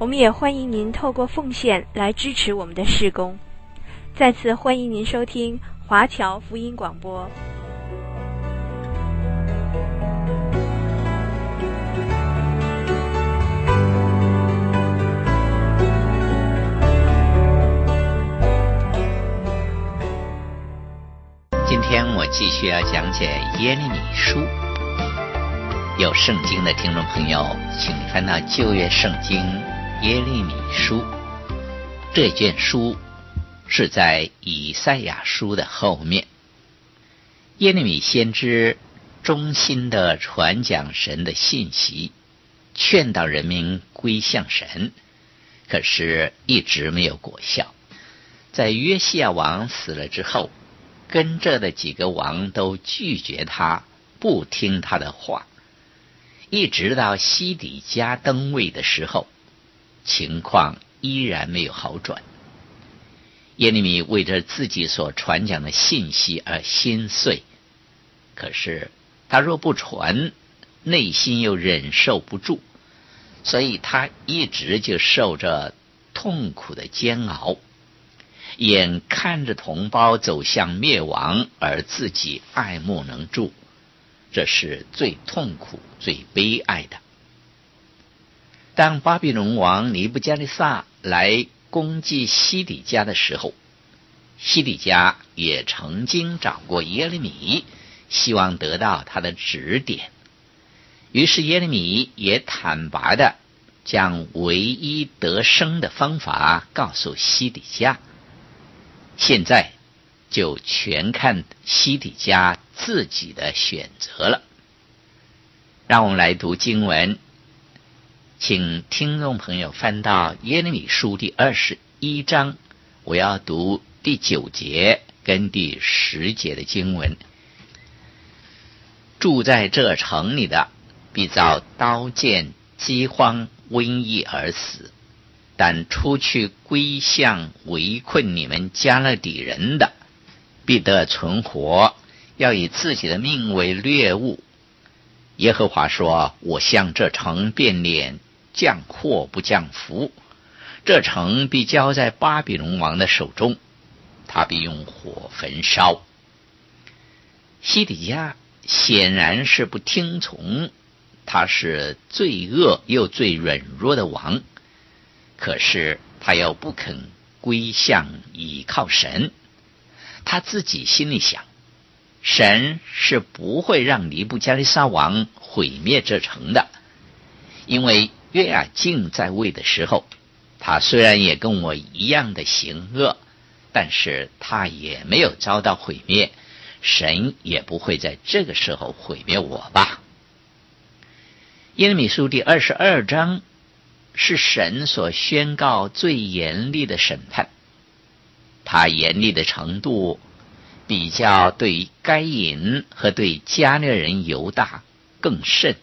我们也欢迎您透过奉献来支持我们的事工。再次欢迎您收听华侨福音广播。今天我继续要讲解耶利米书。有圣经的听众朋友，请翻到旧约圣经。耶利米书这卷书是在以赛亚书的后面。耶利米先知衷心的传讲神的信息，劝导人民归向神，可是一直没有果效。在约西亚王死了之后，跟着的几个王都拒绝他，不听他的话，一直到西底家登位的时候。情况依然没有好转。耶利米为着自己所传讲的信息而心碎，可是他若不传，内心又忍受不住，所以他一直就受着痛苦的煎熬，眼看着同胞走向灭亡，而自己爱莫能助，这是最痛苦、最悲哀的。当巴比伦王尼布加利撒来攻击西底家的时候，西底家也曾经找过耶利米，希望得到他的指点。于是耶利米也坦白的将唯一得生的方法告诉西底家。现在就全看西底家自己的选择了。让我们来读经文。请听众朋友翻到耶利米书第二十一章，我要读第九节跟第十节的经文。住在这城里的，必遭刀剑、饥荒、瘟疫而死；但出去归向围困你们迦勒底人的，必得存活，要以自己的命为掠物。耶和华说：“我向这城变脸。”降祸不降福，这城必交在巴比伦王的手中，他必用火焚烧。西底家显然是不听从，他是罪恶又最软弱的王，可是他又不肯归向倚靠神，他自己心里想，神是不会让尼布加利撒王毁灭这城的，因为。约雅敬在位的时候，他虽然也跟我一样的行恶，但是他也没有遭到毁灭，神也不会在这个时候毁灭我吧？耶利米书第二十二章是神所宣告最严厉的审判，他严厉的程度比较对该隐和对迦勒人犹大更甚。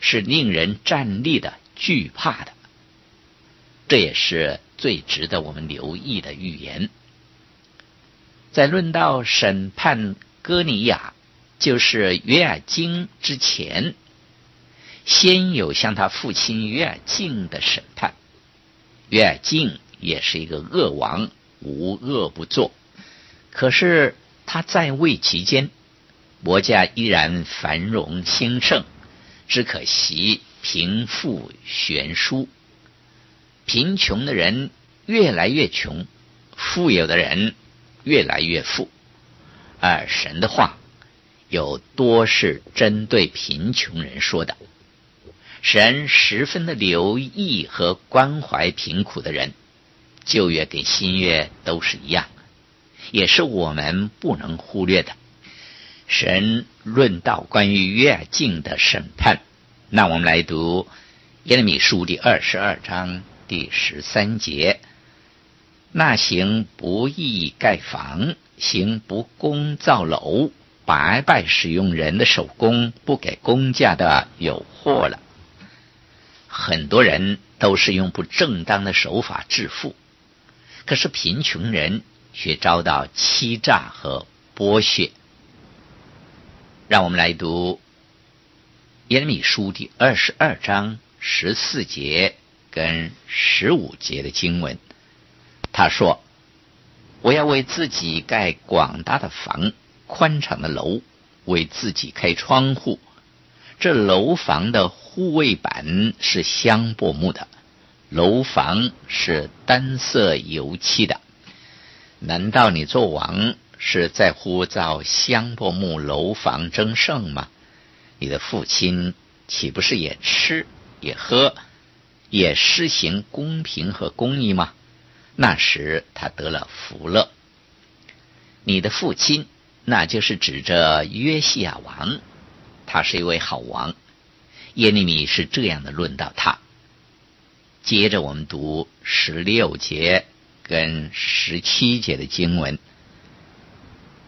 是令人战栗的、惧怕的，这也是最值得我们留意的预言。在论到审判歌尼雅，就是约尔金之前，先有向他父亲约尔敬的审判。约尔敬也是一个恶王，无恶不作。可是他在位期间，国家依然繁荣兴盛。只可惜贫富悬殊，贫穷的人越来越穷，富有的人越来越富。而神的话有多是针对贫穷人说的，神十分的留意和关怀贫苦的人，旧约跟新约都是一样，也是我们不能忽略的。神论到关于越境的审判，那我们来读耶利米书第二十二章第十三节：那行不义盖房，行不公造楼，白白使用人的手工，不给工价的有祸了。很多人都是用不正当的手法致富，可是贫穷人却遭到欺诈和剥削。让我们来读耶利米书第二十二章十四节跟十五节的经文。他说：“我要为自己盖广大的房，宽敞的楼，为自己开窗户。这楼房的护卫板是香柏木的，楼房是单色油漆的。难道你做王是在乎造香柏木楼房争胜吗？你的父亲岂不是也吃也喝，也施行公平和公义吗？”那时他得了福乐。你的父亲，那就是指着约西亚王，他是一位好王。耶利米是这样的论到他。接着我们读十六节跟十七节的经文，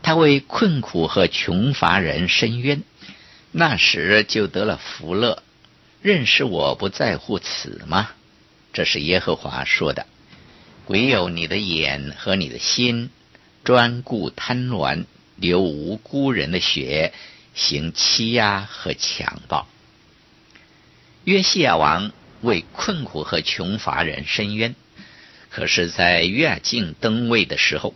他为困苦和穷乏人伸冤，那时就得了福乐。认识我不在乎此吗？这是耶和华说的。唯有你的眼和你的心专顾贪婪，流无辜人的血，行欺压和强暴。约西亚王为困苦和穷乏人伸冤，可是，在约雅敬登位的时候，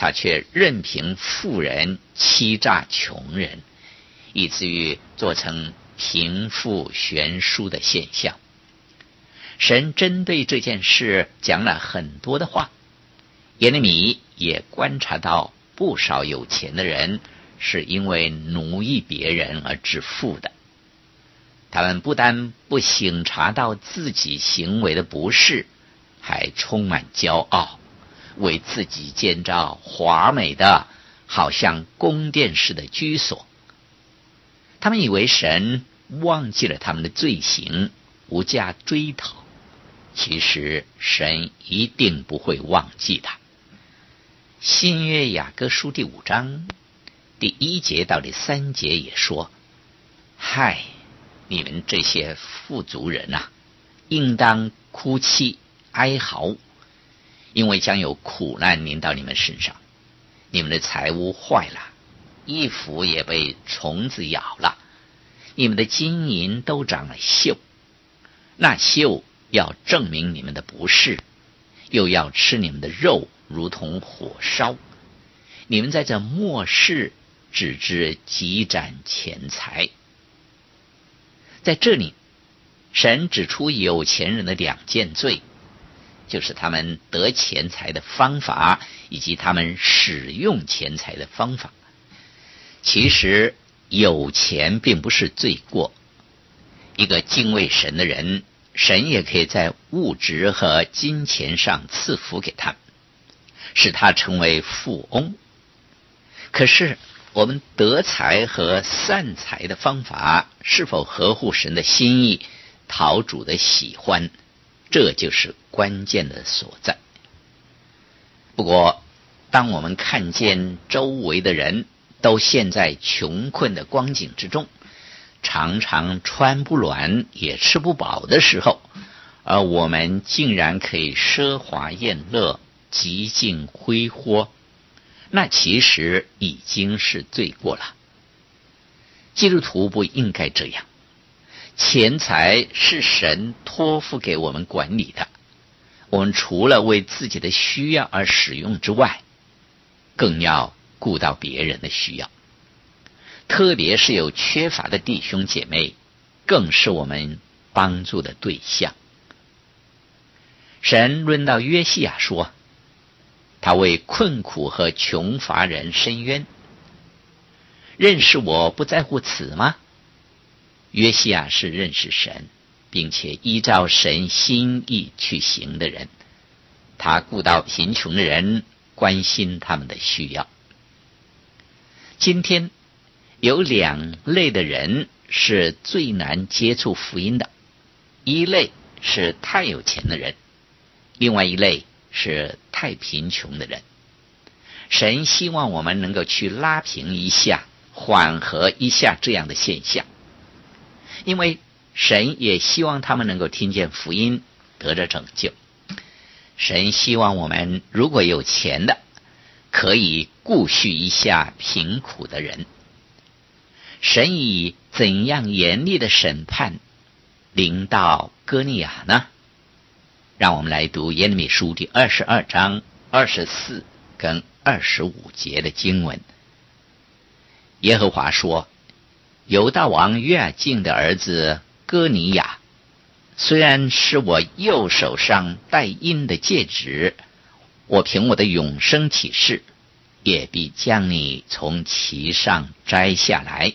他却任凭富人欺诈穷人，以至于做成贫富悬殊的现象。神针对这件事讲了很多的话，耶利米也观察到不少有钱的人是因为奴役别人而致富的。他们不但不省察到自己行为的不是，还充满骄傲，为自己建造华美的、好像宫殿似的居所。他们以为神忘记了他们的罪行，无加追讨。其实神一定不会忘记的。新约雅各书第五章第一节到第三节也说：“嗨，你们这些富足人呐，应当哭泣哀嚎，因为将有苦难临到你们身上。你们的财物坏了，衣服也被虫子咬了，你们的金银都长了锈，那锈。”要证明你们的不是，又要吃你们的肉，如同火烧。你们在这末世只知积攒钱财。在这里，神指出有钱人的两件罪，就是他们得钱财的方法，以及他们使用钱财的方法。其实有钱并不是罪过，一个敬畏神的人。神也可以在物质和金钱上赐福给他，使他成为富翁。可是，我们得财和散财的方法是否合乎神的心意，讨主的喜欢，这就是关键的所在。不过，当我们看见周围的人都陷在穷困的光景之中，常常穿不暖也吃不饱的时候，而我们竟然可以奢华宴乐、极尽挥霍，那其实已经是罪过了。基督徒不应该这样。钱财是神托付给我们管理的，我们除了为自己的需要而使用之外，更要顾到别人的需要。特别是有缺乏的弟兄姐妹，更是我们帮助的对象。神论到约西亚说：“他为困苦和穷乏人伸冤，认识我不在乎此吗？”约西亚是认识神，并且依照神心意去行的人。他顾到贫穷的人，关心他们的需要。今天。有两类的人是最难接触福音的，一类是太有钱的人，另外一类是太贫穷的人。神希望我们能够去拉平一下、缓和一下这样的现象，因为神也希望他们能够听见福音，得着拯救。神希望我们如果有钱的，可以顾恤一下贫苦的人。神以怎样严厉的审判临到歌尼亚呢？让我们来读耶利米书第二十二章二十四跟二十五节的经文。耶和华说：“犹大王约雅敬的儿子哥尼雅，虽然是我右手上戴印的戒指，我凭我的永生起誓，也必将你从其上摘下来。”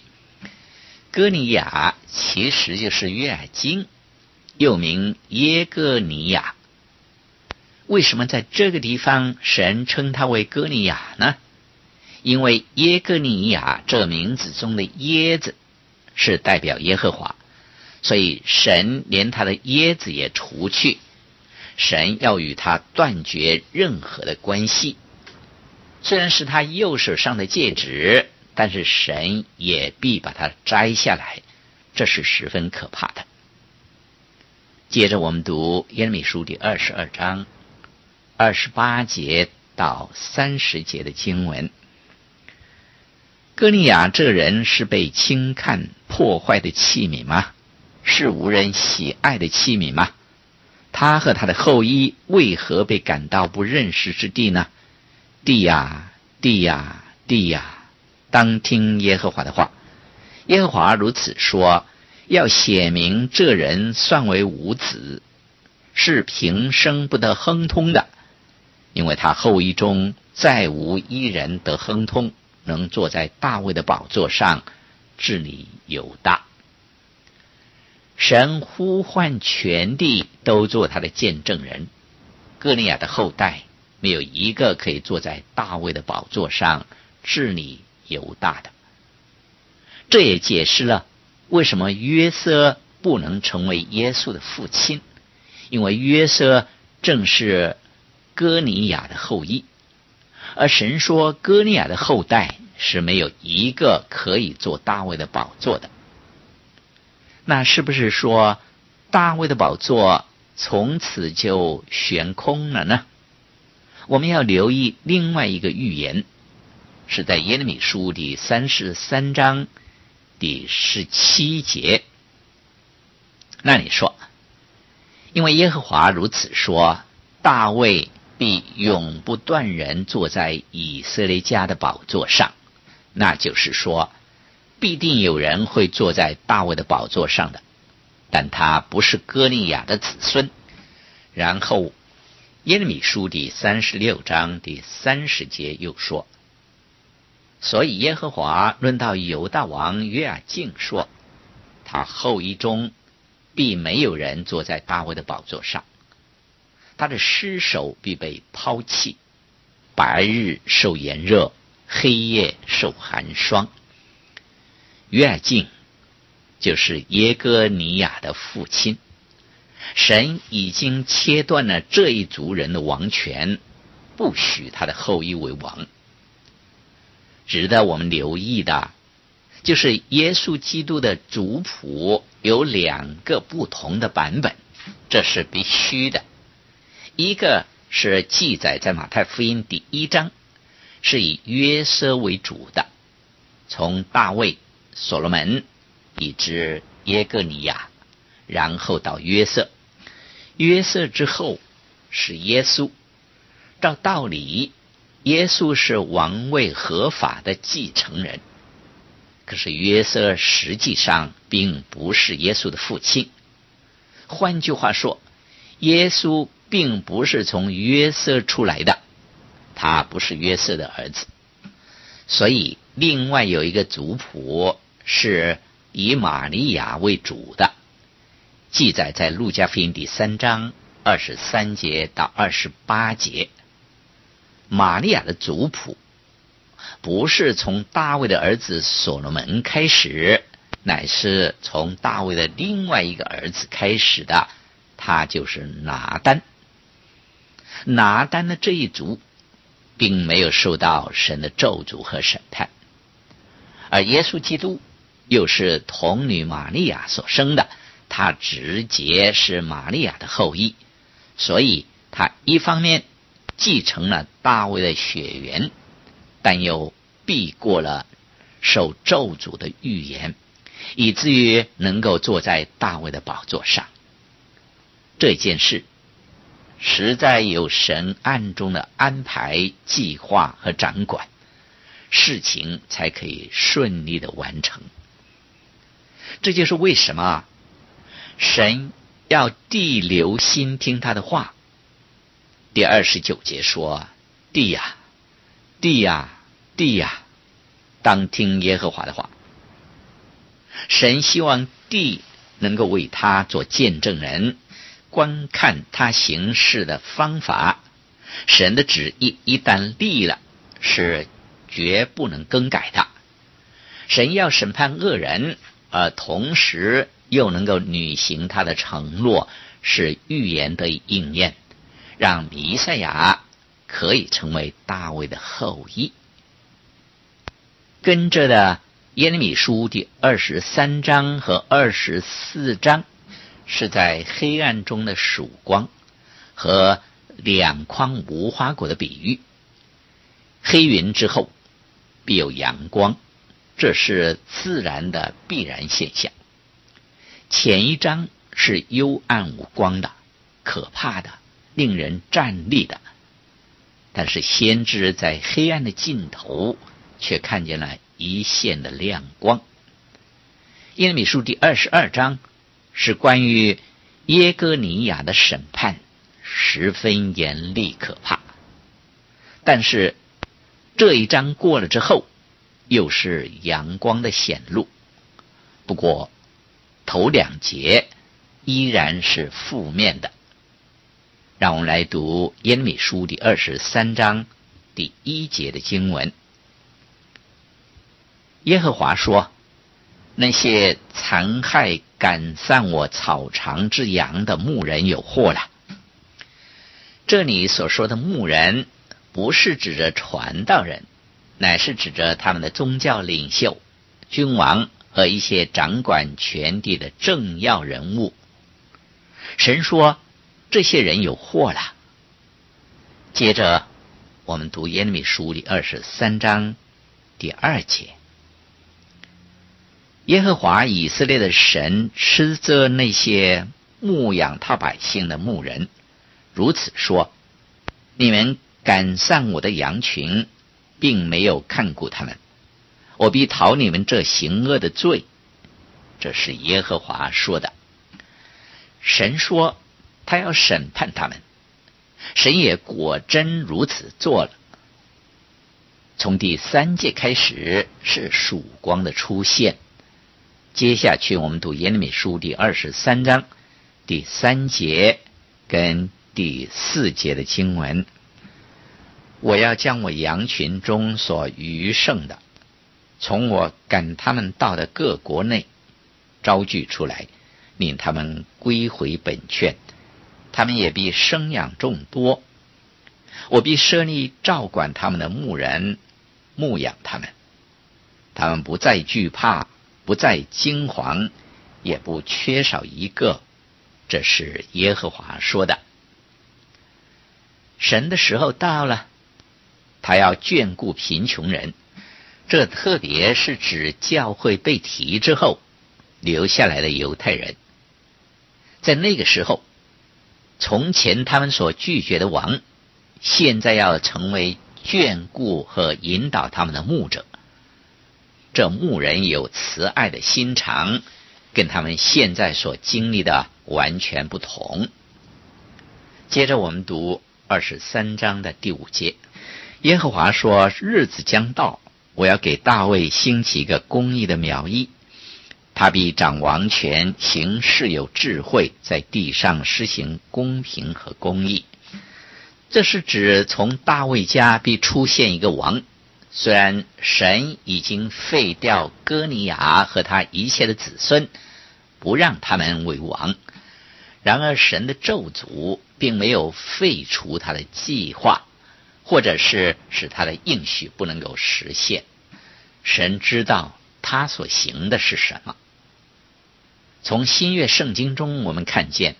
哥尼雅其实就是约雅敬，又名耶哥尼雅。为什么在这个地方神称他为哥尼雅呢？因为耶哥尼雅这名字中的“耶”字是代表耶和华，所以神连他的“椰子也除去，神要与他断绝任何的关系。虽然是他右手上的戒指，但是神也必把它摘下来，这是十分可怕的。接着我们读耶利米书第二十二章。二十八节到三十节的经文，歌利亚这人是被轻看破坏的器皿吗？是无人喜爱的器皿吗？他和他的后裔为何被赶到不认识之地呢？地呀，地呀，地呀！当听耶和华的话。耶和华如此说：要写明这人算为无子，是平生不得亨通的。因为他后裔中再无一人得亨通，能坐在大卫的宝座上治理犹大。神呼唤全地都做他的见证人。哥尼雅的后代没有一个可以坐在大卫的宝座上治理犹大的。这也解释了为什么约瑟不能成为耶稣的父亲，因为约瑟正是。哥尼雅的后裔，而神说歌利亚的后代是没有一个可以做大卫的宝座的。那是不是说大卫的宝座从此就悬空了呢？我们要留意另外一个预言，是在耶利米书第三十三章第十七节。那你说，因为耶和华如此说，大卫。必永不断人坐在以色列家的宝座上，那就是说，必定有人会坐在大卫的宝座上的，但他不是歌利亚的子孙。然后，耶利米书第三十六章第三十节又说：“所以耶和华论到犹大王约雅敬说，他后裔中必没有人坐在大卫的宝座上。”他的尸首必被抛弃，白日受炎热，黑夜受寒霜。约雅敬就是耶哥尼亚的父亲，神已经切断了这一族人的王权，不许他的后裔为王。值得我们留意的，就是耶稣基督的族谱有两个不同的版本，这是必须的。一个是记载在马太福音第一章，是以约瑟为主的，从大卫、所罗门以至耶格尼亚，然后到约瑟，约瑟之后是耶稣。照道理，耶稣是王位合法的继承人，可是约瑟实际上并不是耶稣的父亲。换句话说，耶稣。并不是从约瑟出来的，他不是约瑟的儿子，所以另外有一个族谱是以玛利亚为主的，记载在路加福音第三章二十三节到二十八节。玛利亚的族谱不是从大卫的儿子所罗门开始，乃是从大卫的另外一个儿子开始的，他就是拿单。拿单的这一族，并没有受到神的咒诅和审判，而耶稣基督又是童女玛利亚所生的，他直接是玛利亚的后裔，所以他一方面继承了大卫的血缘，但又避过了受咒诅的预言，以至于能够坐在大卫的宝座上。这件事实在有神暗中的安排、计划和掌管，事情才可以顺利的完成。这就是为什么神要地留心听他的话。第二十九节说：“地呀，地呀，地呀，当听耶和华的话。”神希望地能够为他做见证人。观看他行事的方法，神的旨意一旦立了，是绝不能更改的。神要审判恶人，而同时又能够履行他的承诺，是预言的应验，让弥赛亚可以成为大卫的后裔。跟着的耶利米书第二十三章和二十四章。是在黑暗中的曙光和两筐无花果的比喻。黑云之后必有阳光，这是自然的必然现象。前一章是幽暗无光的、可怕的、令人战栗的，但是先知在黑暗的尽头却看见了一线的亮光。耶利米书第二十二章。是关于耶哥尼亚的审判，十分严厉可怕。但是这一章过了之后，又是阳光的显露。不过头两节依然是负面的。让我们来读耶利米书第二十三章第一节的经文。耶和华说。那些残害赶散我草场之羊的牧人有祸了。这里所说的牧人，不是指着传道人，乃是指着他们的宗教领袖、君王和一些掌管权力的政要人物。神说，这些人有祸了。接着，我们读耶利米书第二十三章第二节。耶和华以色列的神斥责那些牧养他百姓的牧人，如此说：你们赶散我的羊群，并没有看顾他们，我必讨你们这行恶的罪。这是耶和华说的。神说他要审判他们，神也果真如此做了。从第三届开始是曙光的出现。接下去，我们读耶利米书第二十三章第三节跟第四节的经文。我要将我羊群中所余剩的，从我赶他们到的各国内招聚出来，令他们归回本圈。他们也必生养众多。我必设立照管他们的牧人，牧养他们，他们不再惧怕。不再惊惶，也不缺少一个，这是耶和华说的。神的时候到了，他要眷顾贫穷人，这特别是指教会被提之后留下来的犹太人。在那个时候，从前他们所拒绝的王，现在要成为眷顾和引导他们的牧者。这牧人有慈爱的心肠，跟他们现在所经历的完全不同。接着我们读二十三章的第五节，耶和华说：“日子将到，我要给大卫兴起一个公义的苗裔，他必掌王权，行事有智慧，在地上施行公平和公义。”这是指从大卫家必出现一个王。虽然神已经废掉哥尼雅和他一切的子孙，不让他们为王，然而神的咒诅并没有废除他的计划，或者是使他的应许不能够实现。神知道他所行的是什么。从新约圣经中，我们看见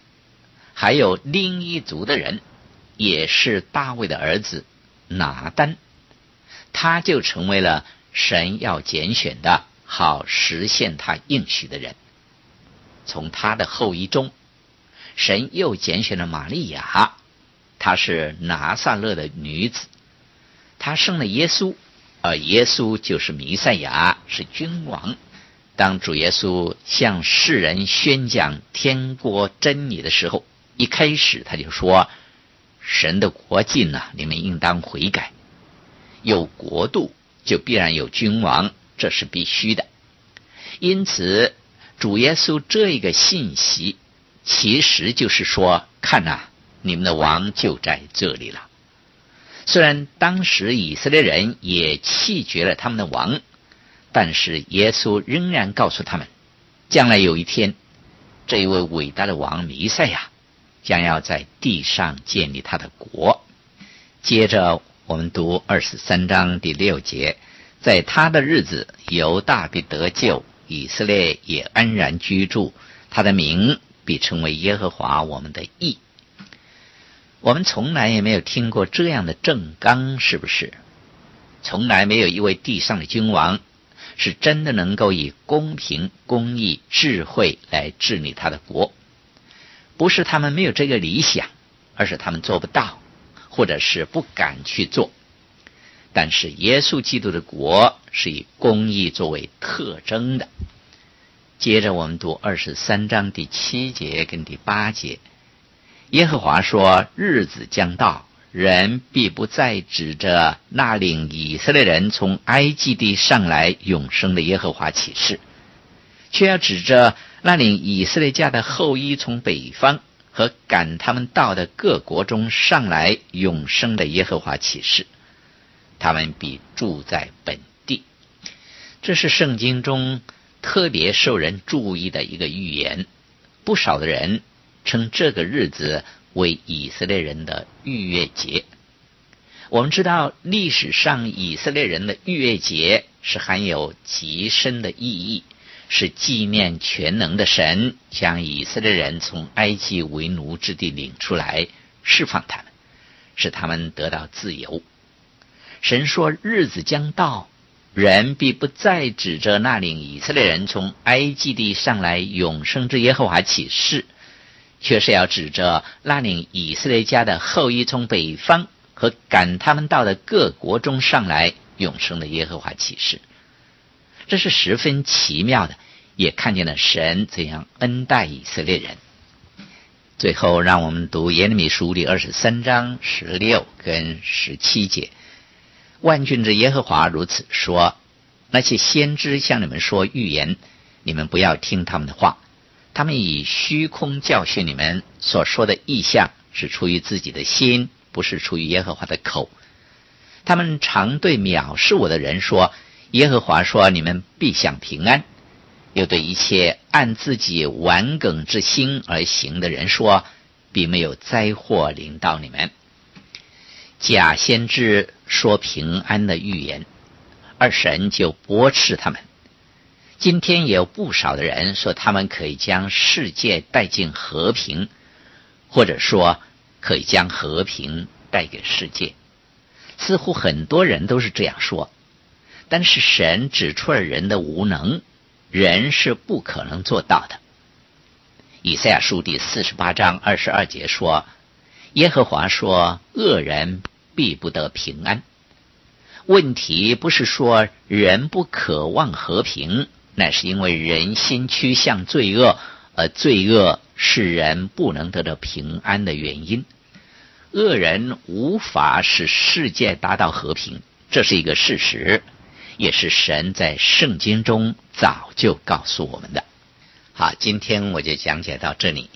还有另一族的人，也是大卫的儿子拿单，他就成为了神要拣选的好实现他应许的人。从他的后裔中，神又拣选了玛利亚，她是拿撒勒的女子，她生了耶稣，而耶稣就是弥赛亚，是君王。当主耶稣向世人宣讲天国真理的时候，一开始他就说：“神的国近了，你们应当悔改。有国度，就必然有君王，这是必须的。因此。”主耶稣这一个信息，其实就是说，看呐、你们的王就在这里了。虽然当时以色列人也弃绝了他们的王，但是耶稣仍然告诉他们，将来有一天，这一位伟大的王弥赛亚将要在地上建立他的国。接着我们读二十三章第六节，在他的日子，犹大必得救。以色列也安然居住，他的名必称为耶和华我们的义。我们从来也没有听过这样的政纲，是不是？从来没有一位地上的君王是真的能够以公平、公义、智慧来治理他的国。不是他们没有这个理想，而是他们做不到，或者是不敢去做。但是耶稣基督的国是以公义作为特征的。接着我们读二十三章第七节跟第八节，耶和华说：“日子将到，人必不再指着那领以色列人从埃及地上来永生的耶和华起誓，却要指着那领以色列家的后裔从北方和赶他们到的各国中上来永生的耶和华启示。”他们必住在本地，这是圣经中特别受人注意的一个预言。不少的人称这个日子为以色列人的逾越节。我们知道，历史上以色列人的逾越节是含有极深的意义，是纪念全能的神将以色列人从埃及为奴之地领出来，释放他们，使他们得到自由。神说：“日子将到，人必不再指着那领以色列人从埃及地上来永生之耶和华起誓，却是要指着那领以色列家的后裔从北方和赶他们到的各国中上来永生的耶和华起誓。这是十分奇妙的，也看见了神怎样恩待以色列人。最后，让我们读耶利米书第二十三章十六跟十七节。”万军之耶和华如此说：那些先知向你们说预言，你们不要听他们的话。他们以虚空教训你们，所说的异象是出于自己的心，不是出于耶和华的口。他们常对藐视我的人说：耶和华说，你们必享平安；又对一切按自己顽梗之心而行的人说：必没有灾祸临到你们。假先知说平安的预言，而神就驳斥他们。今天也有不少的人说他们可以将世界带进和平，或者说可以将和平带给世界。似乎很多人都是这样说，但是神指出了人的无能，人是不可能做到的。以赛亚书第四十八章二十二节说。耶和华说：“恶人必不得平安。”问题不是说人不渴望和平，乃是因为人心趋向罪恶，而罪恶是人不能得到平安的原因。恶人无法使世界达到和平，这是一个事实，也是神在圣经中早就告诉我们的。好，今天我就讲解到这里，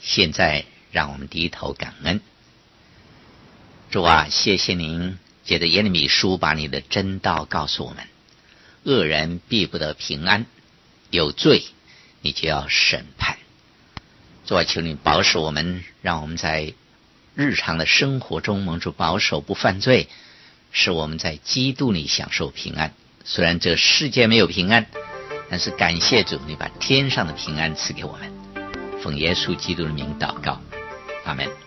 现在。让我们低头感恩，主啊，谢谢您借着耶利米书把你的真道告诉我们：恶人必不得平安，有罪你就要审判。主啊，求你保守我们，让我们在日常的生活中蒙主保守不犯罪，使我们在基督里享受平安。虽然这世界没有平安，但是感谢主，你把天上的平安赐给我们。奉耶稣基督的名祷告，阿门。